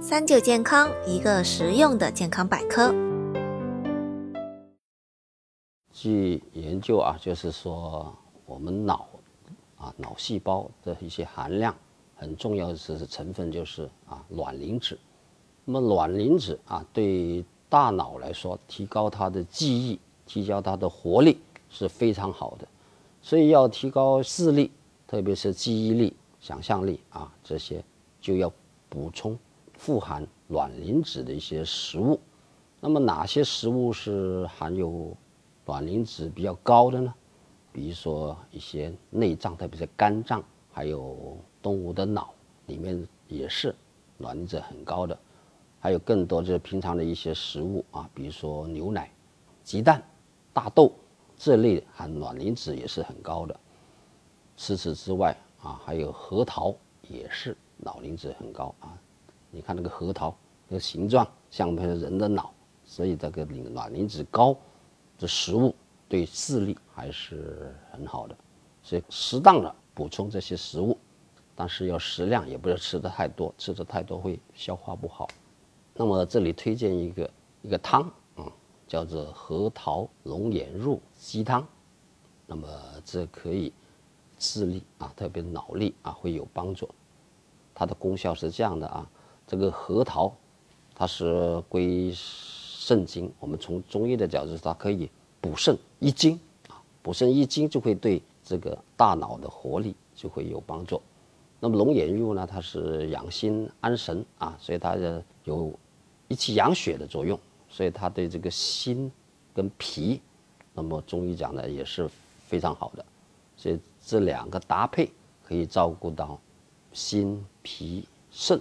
三九健康，一个实用的健康百科。据研究啊，就是说我们脑啊脑细胞的一些含量很重要的是成分就是啊卵磷脂。那么卵磷脂啊对大脑来说，提高它的记忆、提高它的活力是非常好的。所以要提高视力，特别是记忆力、想象力啊这些，就要补充富含卵磷脂的一些食物。那么哪些食物是含有卵磷脂比较高的呢？比如说一些内脏，特别是肝脏，还有动物的脑里面也是卵磷脂很高的。还有更多就是平常的一些食物啊，比如说牛奶、鸡蛋、大豆。这类含卵磷脂也是很高的。除此之外啊，还有核桃也是脑磷脂很高啊。你看那个核桃，那个形状像不像人的脑？所以这个卵磷脂高的食物对视力还是很好的。所以适当的补充这些食物，但是要适量，也不要吃的太多，吃的太多会消化不好。那么这里推荐一个一个汤啊。叫做核桃龙眼肉鸡汤，那么这可以视力啊，特别脑力啊会有帮助。它的功效是这样的啊，这个核桃它是归肾经，我们从中医的角度，它可以补肾益精啊，补肾益精就会对这个大脑的活力就会有帮助。那么龙眼肉呢，它是养心安神啊，所以它有益气养血的作用。所以它对这个心跟脾，那么中医讲的也是非常好的，所以这两个搭配可以照顾到心脾肾。